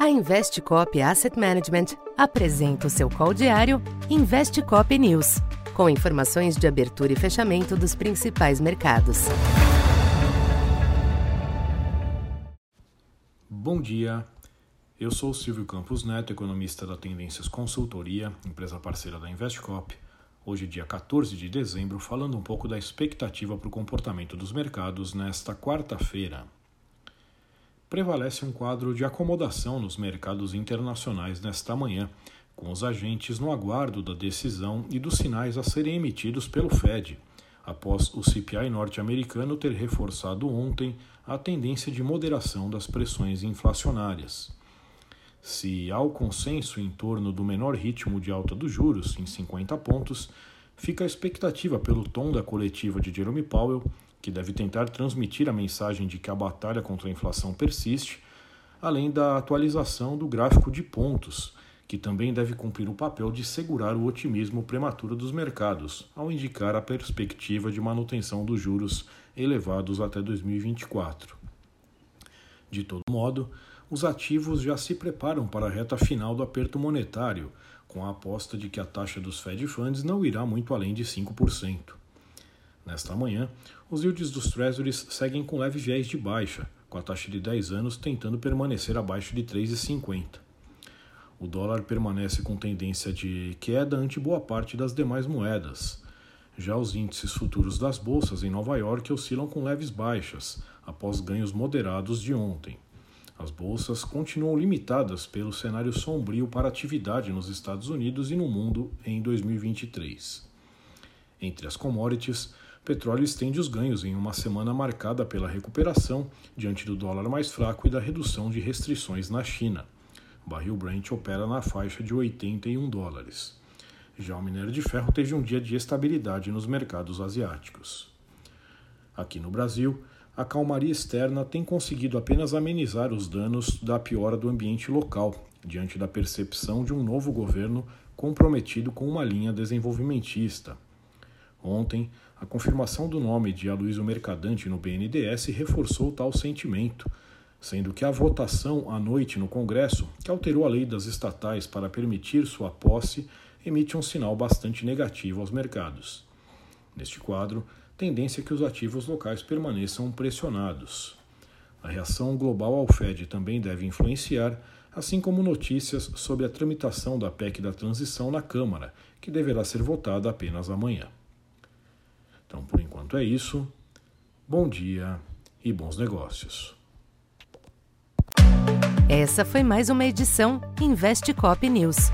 A Investcop Asset Management apresenta o seu call diário Investcop News, com informações de abertura e fechamento dos principais mercados. Bom dia. Eu sou Silvio Campos Neto, economista da Tendências Consultoria, empresa parceira da Investcop. Hoje, dia 14 de dezembro, falando um pouco da expectativa para o comportamento dos mercados nesta quarta-feira prevalece um quadro de acomodação nos mercados internacionais nesta manhã, com os agentes no aguardo da decisão e dos sinais a serem emitidos pelo Fed, após o CPI norte-americano ter reforçado ontem a tendência de moderação das pressões inflacionárias. Se há o consenso em torno do menor ritmo de alta dos juros, em 50 pontos, fica a expectativa pelo tom da coletiva de Jerome Powell que deve tentar transmitir a mensagem de que a batalha contra a inflação persiste, além da atualização do gráfico de pontos, que também deve cumprir o papel de segurar o otimismo prematuro dos mercados, ao indicar a perspectiva de manutenção dos juros elevados até 2024. De todo modo, os ativos já se preparam para a reta final do aperto monetário, com a aposta de que a taxa dos Fed Funds não irá muito além de 5%. Nesta manhã, os yields dos Treasuries seguem com leve viés de baixa, com a taxa de 10 anos tentando permanecer abaixo de 3,50. O dólar permanece com tendência de queda ante boa parte das demais moedas. Já os índices futuros das bolsas em Nova York oscilam com leves baixas, após ganhos moderados de ontem. As bolsas continuam limitadas pelo cenário sombrio para atividade nos Estados Unidos e no mundo em 2023. Entre as commodities, petróleo estende os ganhos em uma semana marcada pela recuperação diante do dólar mais fraco e da redução de restrições na China. O barril Brent opera na faixa de 81 dólares. Já o minério de ferro teve um dia de estabilidade nos mercados asiáticos. Aqui no Brasil, a calmaria externa tem conseguido apenas amenizar os danos da piora do ambiente local, diante da percepção de um novo governo comprometido com uma linha desenvolvimentista. Ontem, a confirmação do nome de Aloysio Mercadante no BNDES reforçou tal sentimento, sendo que a votação à noite no Congresso, que alterou a lei das estatais para permitir sua posse, emite um sinal bastante negativo aos mercados. Neste quadro, tendência é que os ativos locais permaneçam pressionados. A reação global ao Fed também deve influenciar, assim como notícias sobre a tramitação da PEC da transição na Câmara, que deverá ser votada apenas amanhã. Então, por enquanto é isso. Bom dia e bons negócios. Essa foi mais uma edição Investe Cop News.